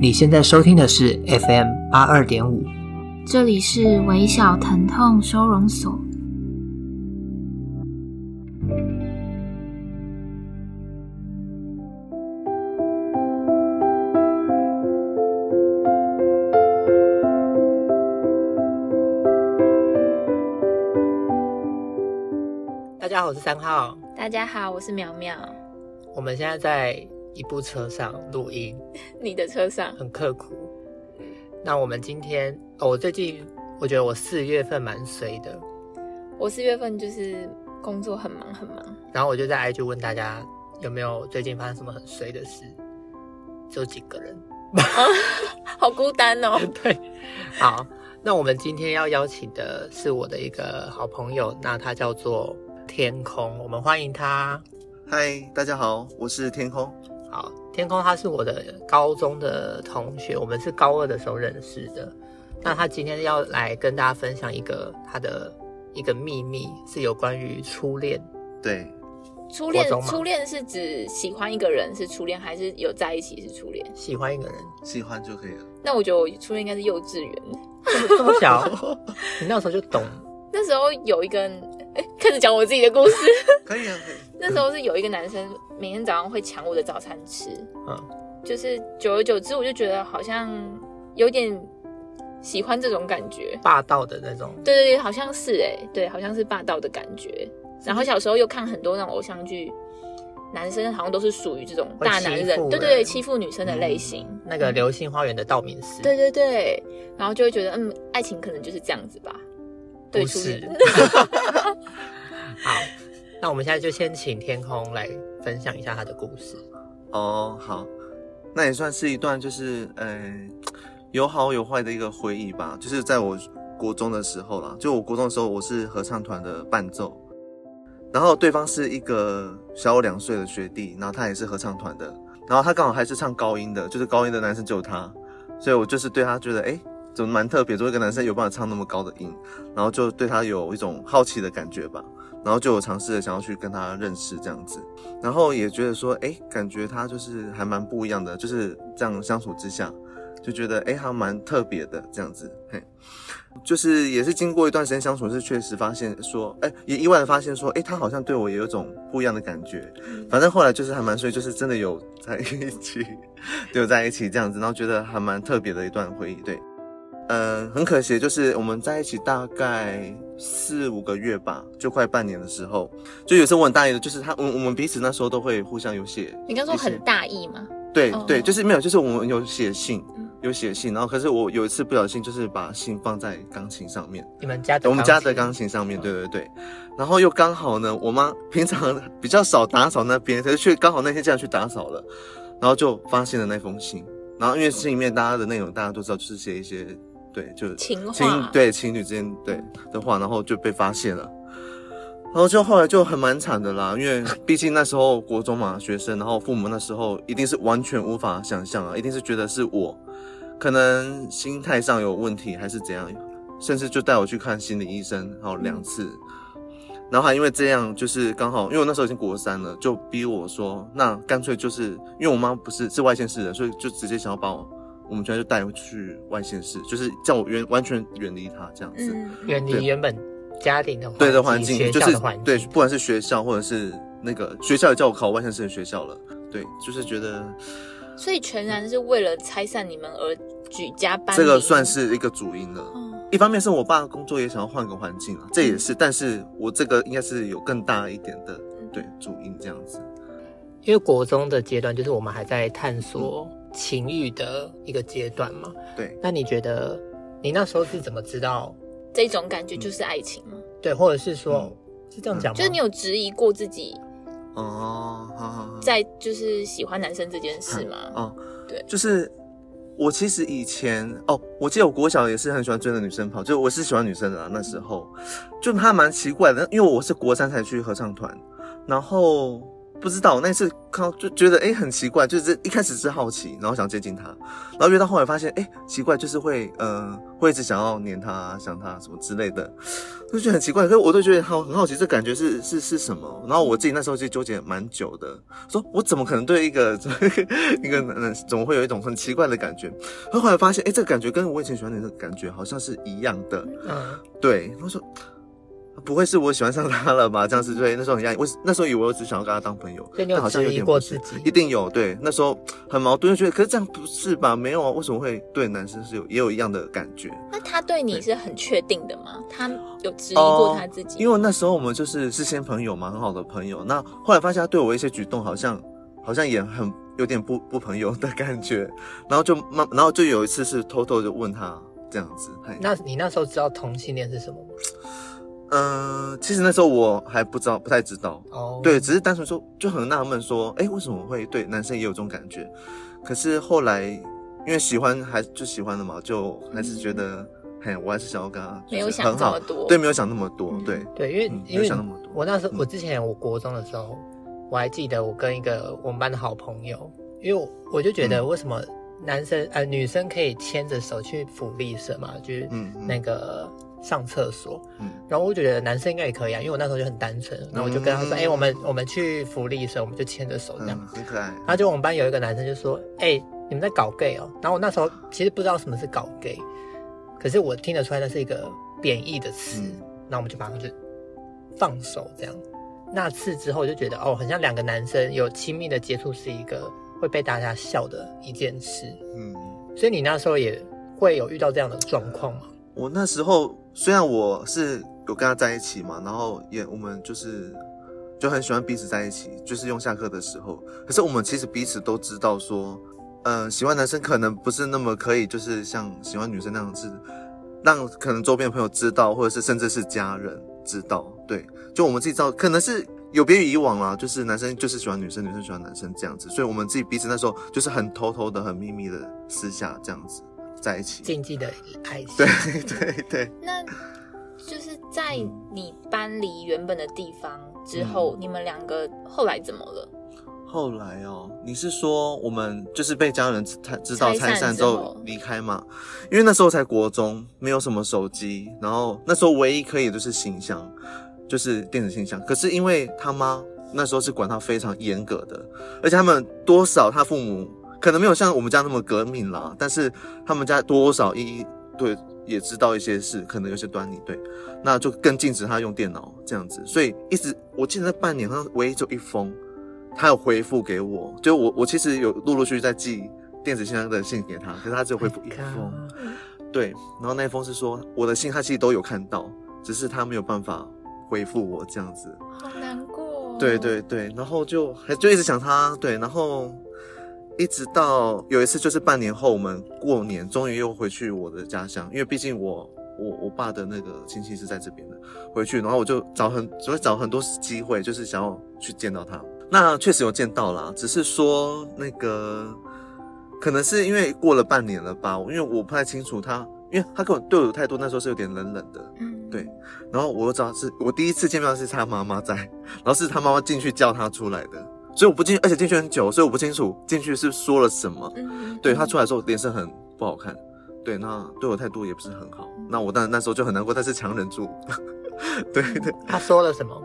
你现在收听的是 FM 八二点五，这里是微小疼痛收容所。大家好，我是三号。大家好，我是苗苗。我们现在在。一部车上录音，你的车上很刻苦。那我们今天，哦，我最近我觉得我四月份蛮衰的。我四月份就是工作很忙很忙，然后我就在 IG 问大家有没有最近发生什么很衰的事，只有几个人，好孤单哦。对，好，那我们今天要邀请的是我的一个好朋友，那他叫做天空，我们欢迎他。嗨，大家好，我是天空。好，天空他是我的高中的同学，我们是高二的时候认识的。那他今天要来跟大家分享一个他的一个秘密，是有关于初恋。对，初恋，初恋是指喜欢一个人是初恋，还是有在一起是初恋？喜欢一个人，喜欢就可以了。那我觉得我初恋应该是幼稚园，这么小，你那时候就懂。那时候有一个开始讲我自己的故事。可以啊，可以。那时候是有一个男生每天早上会抢我的早餐吃，嗯，就是久而久之，我就觉得好像有点喜欢这种感觉，霸道的那种。对对对，好像是哎，对，好像是霸道的感觉。然后小时候又看很多那种偶像剧，男生好像都是属于这种大男人，人对对对，欺负女生的类型。嗯、那个《流星花园》的道明寺，对对对，然后就会觉得，嗯，爱情可能就是这样子吧。对，不是。好。那我们现在就先请天空来分享一下他的故事。哦，好，那也算是一段就是呃有好有坏的一个回忆吧。就是在我国中的时候啦，就我国中的时候，我是合唱团的伴奏，然后对方是一个小我两岁的学弟，然后他也是合唱团的，然后他刚好还是唱高音的，就是高音的男生只有他，所以我就是对他觉得诶怎么蛮特别，作为一个男生有办法唱那么高的音，然后就对他有一种好奇的感觉吧。然后就有尝试着想要去跟他认识这样子，然后也觉得说，哎，感觉他就是还蛮不一样的，就是这样相处之下，就觉得哎，还蛮特别的这样子，嘿，就是也是经过一段时间相处，是确实发现说，哎，也意外的发现说，哎，他好像对我也有种不一样的感觉，反正后来就是还蛮所以就是真的有在一起，有在一起这样子，然后觉得还蛮特别的一段回忆，对。嗯，很可惜，就是我们在一起大概四五个月吧，就快半年的时候，就有时候我很大意的，就是他，我我们彼此那时候都会互相有写。你刚说很大意吗？对对，就是没有，就是我们有写信，有写信，然后可是我有一次不小心就是把信放在钢琴上面，你们家的我们家的钢琴上面，对对对，然后又刚好呢，我妈平常比较少打扫那边，可是却刚好那天这样去打扫了，然后就发现了那封信，然后因为信里面大家的内容大家都知道，就是写一些。对，就情情，对情侣之间对的话，然后就被发现了，然后就后来就很蛮惨的啦，因为 毕竟那时候国中嘛，学生，然后父母那时候一定是完全无法想象啊，一定是觉得是我可能心态上有问题，还是怎样，甚至就带我去看心理医生，然后两次，嗯、然后还因为这样，就是刚好因为我那时候已经国三了，就逼我说，那干脆就是因为我妈不是是外县市人，所以就直接想要把我。我们全就带回去外县市，就是叫我远完全远离他这样子，远离原本家庭的对的环境，就是对，不管是学校或者是那个学校也叫我考外县市的学校了，对，就是觉得，所以全然是为了拆散你们而举家搬，这个算是一个主因了。一方面是我爸工作也想要换个环境啊，这也是，但是我这个应该是有更大一点的对主因这样子，因为国中的阶段就是我们还在探索。情欲的一个阶段嘛，对。那你觉得你那时候是怎么知道这种感觉就是爱情吗？对，或者是说，嗯、是这样讲吗？就是你有质疑过自己哦，好好好在就是喜欢男生这件事吗？哦，对，就是我其实以前哦，我记得我国小也是很喜欢追的女生跑，就我是喜欢女生的啦。那时候就她蛮奇怪的，因为我是国三才去合唱团，然后。不知道那次看到就觉得哎、欸、很奇怪，就是一开始是好奇，然后想接近他，然后越到后来发现哎、欸、奇怪，就是会呃会一直想要黏他、想他什么之类的，就觉得很奇怪。可是我都觉得好很好奇，这感觉是是是什么？然后我自己那时候就纠结蛮久的，说我怎么可能对一个一个男人怎么会有一种很奇怪的感觉？后来发现哎、欸、这个感觉跟我以前喜欢你的感觉好像是一样的，嗯，对，我说。不会是我喜欢上他了吧？这样子对，那时候很压抑。我那时候以为我只想要跟他当朋友，对，你有质疑过自己？一定有。对，那时候很矛盾，就觉得可是这样不是吧？没有啊，为什么会对男生是有也有一样的感觉？那他对你是很确定的吗？他有质疑过他自己？因为那时候我们就是是先朋友嘛，很好的朋友。那后来发现他对我一些举动好像好像也很有点不不朋友的感觉，然后就慢，然后就有一次是偷偷就问他这样子。那你那时候知道同性恋是什么吗？嗯、呃，其实那时候我还不知道，不太知道。哦，oh. 对，只是单纯说就很纳闷，说，哎，为什么会对男生也有这种感觉？可是后来因为喜欢，还就喜欢了嘛，就还是觉得，嗯、嘿，我还是想要跟他，没有想那么多，对，没有想那么多，对，嗯、对，因为、嗯、因为想那么多。我那时候，我之前我国中的时候，我还记得我跟一个我们班的好朋友，因为我，我就觉得为什么男生、嗯、呃女生可以牵着手去福利社嘛，就是那个。嗯上厕所，嗯，然后我觉得男生应该也可以啊，因为我那时候就很单纯，然后我就跟他说，哎、嗯欸，我们我们去福利社，我们就牵着手这样，很可爱。然后就我们班有一个男生就说，哎、欸，你们在搞 gay 哦？然后我那时候其实不知道什么是搞 gay，可是我听得出来那是一个贬义的词，那、嗯、我们就马上就放手这样。那次之后我就觉得，哦，很像两个男生有亲密的接触是一个会被大家笑的一件事，嗯，所以你那时候也会有遇到这样的状况吗？我那时候。虽然我是有跟他在一起嘛，然后也我们就是就很喜欢彼此在一起，就是用下课的时候。可是我们其实彼此都知道说，嗯、喜欢男生可能不是那么可以，就是像喜欢女生那样子，让可能周边的朋友知道，或者是甚至是家人知道。对，就我们自己知道，可能是有别于以往啦，就是男生就是喜欢女生，女生喜欢男生这样子。所以我们自己彼此那时候就是很偷偷的、很秘密的私下这样子。在一起，禁忌的爱情。对 对对。那就是在你搬离原本的地方之后，嗯、你们两个后来怎么了？后来哦，你是说我们就是被家人知道拆散之后离开嘛？因为那时候才国中，没有什么手机，然后那时候唯一可以就是信箱，就是电子信箱。可是因为他妈那时候是管他非常严格的，而且他们多少他父母。可能没有像我们家那么革命啦，但是他们家多少一一对也知道一些事，可能有些端倪，对，那就更禁止他用电脑这样子。所以一直我记得那半年好像唯一就一封，他有回复给我，就我我其实有陆陆续续在寄电子信箱的信给他，可是他只有回复一封，对，然后那一封是说我的信他其实都有看到，只是他没有办法回复我这样子，好难过哦。对对对，然后就还就一直想他，对，然后。一直到有一次，就是半年后，我们过年终于又回去我的家乡，因为毕竟我我我爸的那个亲戚是在这边的，回去，然后我就找很只会找很多机会，就是想要去见到他。那确实有见到啦，只是说那个可能是因为过了半年了吧，因为我不太清楚他，因为他跟我对我的态度那时候是有点冷冷的，嗯，对。然后我又知道是我第一次见面是他妈妈在，然后是他妈妈进去叫他出来的。所以我不进，而且进去很久，所以我不清楚进去是说了什么。嗯，对，他出来的时候脸色很不好看，对，那对我态度也不是很好。那我当然那时候就很难过，但是强忍住。对对。他说了什么？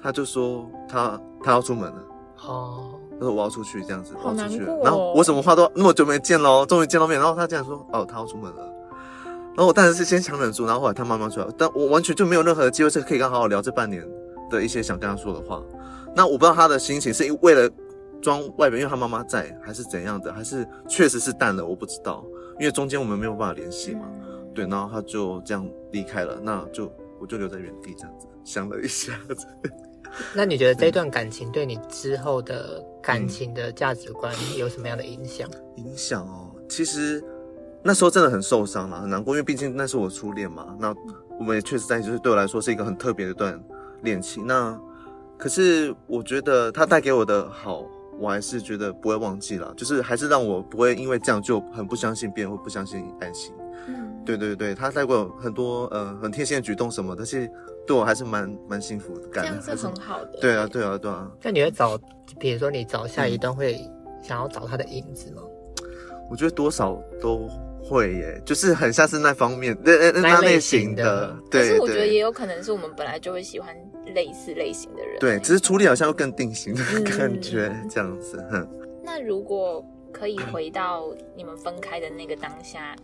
他就说他他要出门了。哦。他说我要出去这样子，我要出去了。然后我什么话都那么久没见喽，终于见到面。然后他竟然说哦，他要出门了。然后我当然是先强忍住，然后后来他慢慢出来，但我完全就没有任何的机会是可以跟他好好聊这半年的一些想跟他说的话。那我不知道他的心情是为了装外表，因为他妈妈在，还是怎样的，还是确实是淡了，我不知道，因为中间我们没有办法联系嘛。对，然后他就这样离开了，那就我就留在原地这样子想了一下子。那你觉得这段感情对你之后的感情的价值观有什么样的影响？影响哦，其实那时候真的很受伤了，很难过，因为毕竟那是我初恋嘛。那我们也确实在一起，就是对我来说是一个很特别的一段恋情。那可是我觉得他带给我的好，我还是觉得不会忘记了，就是还是让我不会因为这样就很不相信别人，或不相信爱情。嗯，对对对，他带过很多呃很贴心的举动什么，但是对我还是蛮蛮幸福的感觉，这样是很好的。对啊，对啊，对啊。那你会找，比如说你找下一段会想要找他的影子吗？我觉得多少都会耶，就是很像是那方面那那那类型的。对，可是我觉得也有可能是我们本来就会喜欢类似类型的人。对，只是处理好像又更定型的感觉，这样子。哼、那如果可以回到你们分开的那个当下，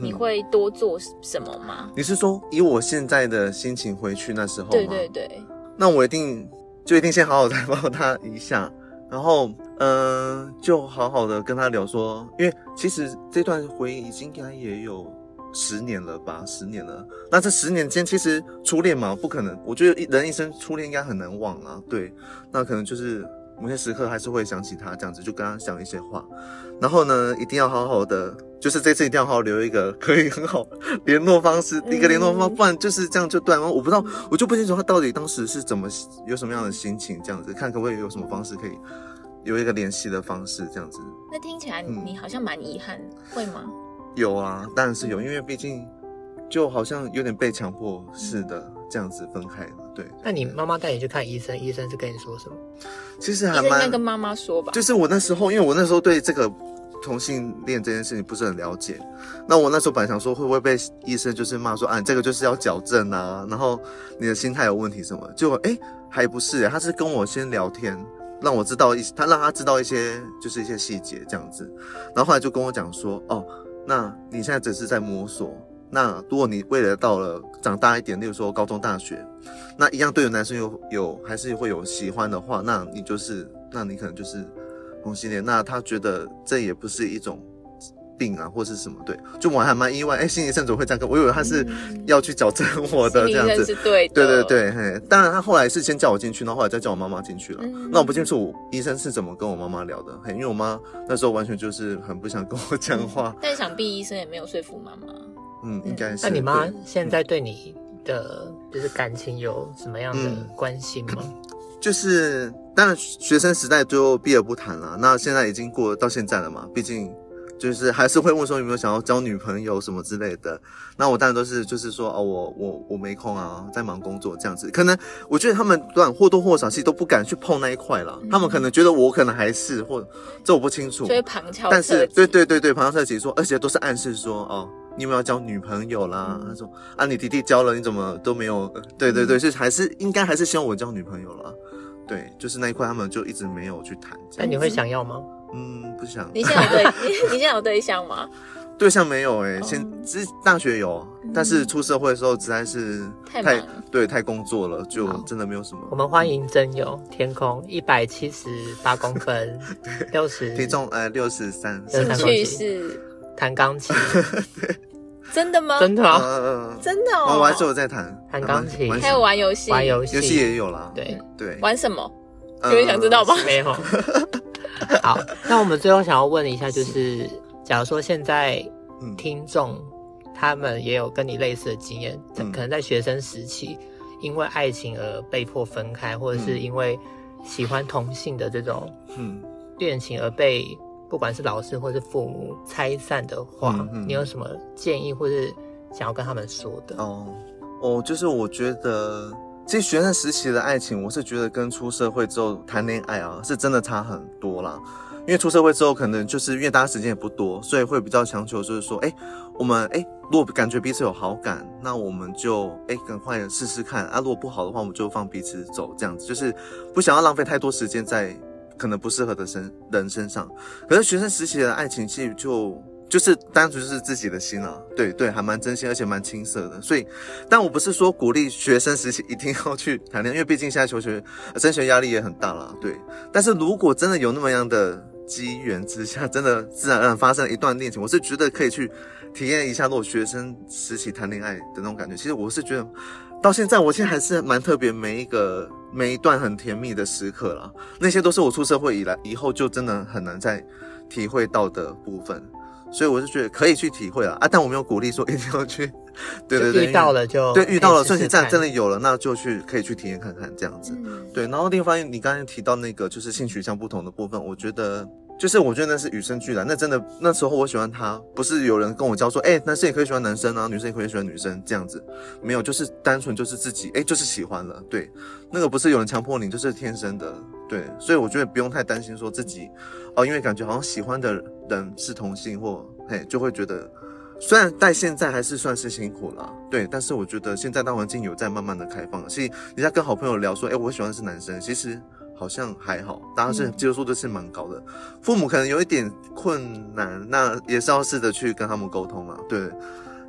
你会多做什么吗？你是说以我现在的心情回去那时候吗？对对对。那我一定就一定先好好再抱他一下。然后，嗯、呃，就好好的跟他聊说，因为其实这段回忆应该也有十年了吧，十年了。那这十年间，其实初恋嘛，不可能。我觉得人一生初恋应该很难忘啊。对，那可能就是某些时刻还是会想起他，这样子就跟他讲一些话。然后呢，一定要好好的，就是这次一定要好好留一个可以很好联络方式，一个联络方式，不然就是这样就断了。我不知道，我就不清楚他到底当时是怎么有什么样的心情，这样子看可不可以有什么方式可以。有一个联系的方式，这样子。那听起来你好像蛮遗憾，嗯，会吗？有啊，当然是有，因为毕竟就好像有点被强迫似的这样子分开了。对。那你妈妈带你去看医生，医生是跟你说什么？其实还蛮应该跟妈妈说吧。就是我那时候，因为我那时候对这个同性恋这件事情不是很了解，那我那时候本来想说会不会被医生就是骂说啊，你这个就是要矫正啊，然后你的心态有问题什么？结果哎，还不是，他是跟我先聊天。让我知道一，他让他知道一些，就是一些细节这样子，然后后来就跟我讲说，哦，那你现在只是在摸索，那如果你未来到了长大一点，例如说高中、大学，那一样对于男生有有还是会有喜欢的话，那你就是，那你可能就是同性恋，那他觉得这也不是一种。病啊，或是什么？对，就我还蛮意外，哎、欸，心理医生怎么会这样跟我？以为他是要去矫正我的这样子，是对的，对对对，嘿，当然他后来是先叫我进去，然后后来再叫我妈妈进去了。嗯、那我不清楚我医生是怎么跟我妈妈聊的，嘿，因为我妈那时候完全就是很不想跟我讲话、嗯。但想必医生也没有说服妈妈。嗯，应该是。那你妈现在对你的就是感情有什么样的关心吗？嗯、就是当然学生时代就避而不谈了，那现在已经过到现在了嘛，毕竟。就是还是会问说有没有想要交女朋友什么之类的，那我当然都是就是说哦，我我我没空啊，在忙工作这样子。可能我觉得他们当然或多或少其实都不敢去碰那一块了，嗯、他们可能觉得我可能还是或这我不清楚。所以旁敲。但是对对对对，旁敲侧击说，而且都是暗示说哦，你有没有交女朋友啦？嗯、他说啊，你弟弟交了，你怎么都没有？对对对，是、嗯、还是应该还是希望我交女朋友了。对，就是那一块他们就一直没有去谈。那你会想要吗？嗯，不想。你现在有对，你现在有对象吗？对象没有哎、欸，先是大学有，但是出社会的时候实在是太太对太工作了，就真的没有什么。我们欢迎真友天空，一百七十八公分，六十体重呃六十三，兴趣是弹钢琴。真的吗？真的啊，嗯、真的哦。我还是有在弹弹钢琴，还有玩游戏，玩游戏，游戏也有啦。对对，玩什么？有人想知道吗？没有。好，那我们最后想要问一下，就是假如说现在听众他们也有跟你类似的经验，嗯、可能在学生时期因为爱情而被迫分开，或者是因为喜欢同性的这种嗯恋情而被不管是老师或是父母拆散的话，嗯嗯、你有什么建议或是想要跟他们说的？哦哦，就是我觉得。其实学生时期的爱情，我是觉得跟出社会之后谈恋爱啊，是真的差很多啦。因为出社会之后，可能就是因为大家时间也不多，所以会比较强求，就是说，哎，我们哎，如果感觉彼此有好感，那我们就哎赶快试试看啊。如果不好的话，我们就放彼此走，这样子就是不想要浪费太多时间在可能不适合的身人身上。可是学生时期的爱情，其实就。就是单纯就是自己的心啊，对对，还蛮真心，而且蛮青涩的。所以，但我不是说鼓励学生时期一定要去谈恋爱，因为毕竟现在求学、升学压力也很大啦。对，但是如果真的有那么样的机缘之下，真的自然而然发生了一段恋情，我是觉得可以去体验一下，那种学生时期谈恋爱的那种感觉。其实我是觉得，到现在我现在还是蛮特别，每一个每一段很甜蜜的时刻啦，那些都是我出社会以来以后就真的很难再体会到的部分。所以我是觉得可以去体会啊，啊，但我没有鼓励说 一定要去，对对对，遇到了就对，遇到了，顺其自然真的有了，那就去可以去体验看看这样子。嗯、对，然后另一方面，你刚才提到那个就是性取向不同的部分，我觉得就是我觉得那是与生俱来，那真的那时候我喜欢他，不是有人跟我教说，哎、欸，男生也可以喜欢男生啊，女生也可以喜欢女生这样子，没有，就是单纯就是自己，哎、欸，就是喜欢了，对，那个不是有人强迫你，就是天生的，对，所以我觉得不用太担心说自己，哦，因为感觉好像喜欢的人是同性或嘿，就会觉得，虽然在现在还是算是辛苦啦，对，但是我觉得现在大环境有在慢慢的开放，所以人家跟好朋友聊说，哎、欸，我喜欢的是男生，其实。好像还好，大家是接受度是蛮高的。嗯、父母可能有一点困难，那也是要试着去跟他们沟通嘛。对，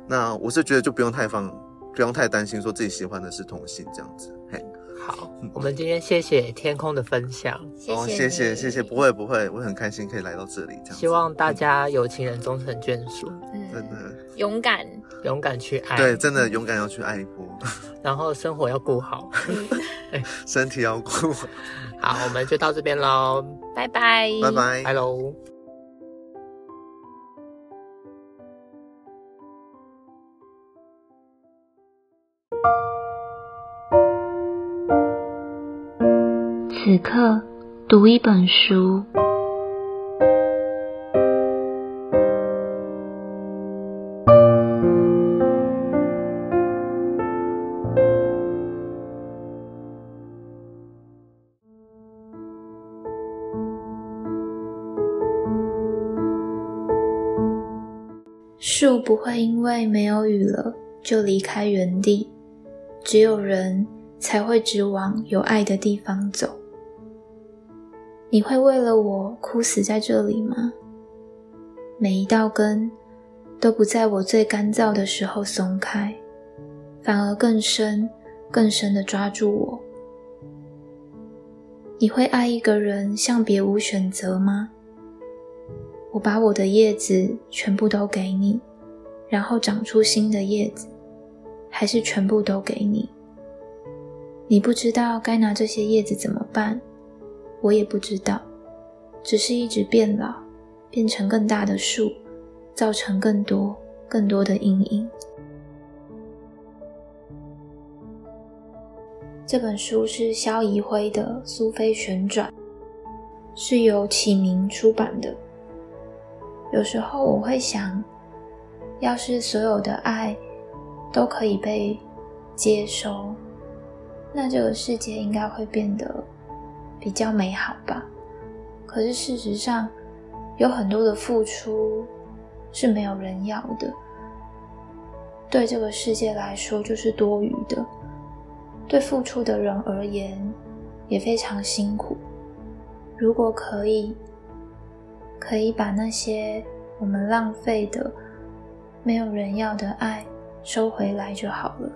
那我是觉得就不用太放，不用太担心说自己喜欢的是同性这样子。嘿，好，我们今天谢谢天空的分享。哦，谢谢谢谢，不会不会，我很开心可以来到这里这样。希望大家有情人终成眷属，嗯、真的。勇敢。勇敢去爱，对，真的勇敢要去爱一波，然后生活要顾好，身体要顾好。好，我们就到这边喽，拜拜，拜拜，拜喽。此刻读一本书。树不会因为没有雨了就离开原地，只有人才会直往有爱的地方走。你会为了我枯死在这里吗？每一道根都不在我最干燥的时候松开，反而更深、更深的抓住我。你会爱一个人像别无选择吗？我把我的叶子全部都给你，然后长出新的叶子，还是全部都给你？你不知道该拿这些叶子怎么办，我也不知道，只是一直变老，变成更大的树，造成更多更多的阴影。这本书是萧怡辉的《苏菲旋转》，是由启明出版的。有时候我会想，要是所有的爱都可以被接收，那这个世界应该会变得比较美好吧。可是事实上，有很多的付出是没有人要的，对这个世界来说就是多余的，对付出的人而言也非常辛苦。如果可以。可以把那些我们浪费的、没有人要的爱收回来就好了。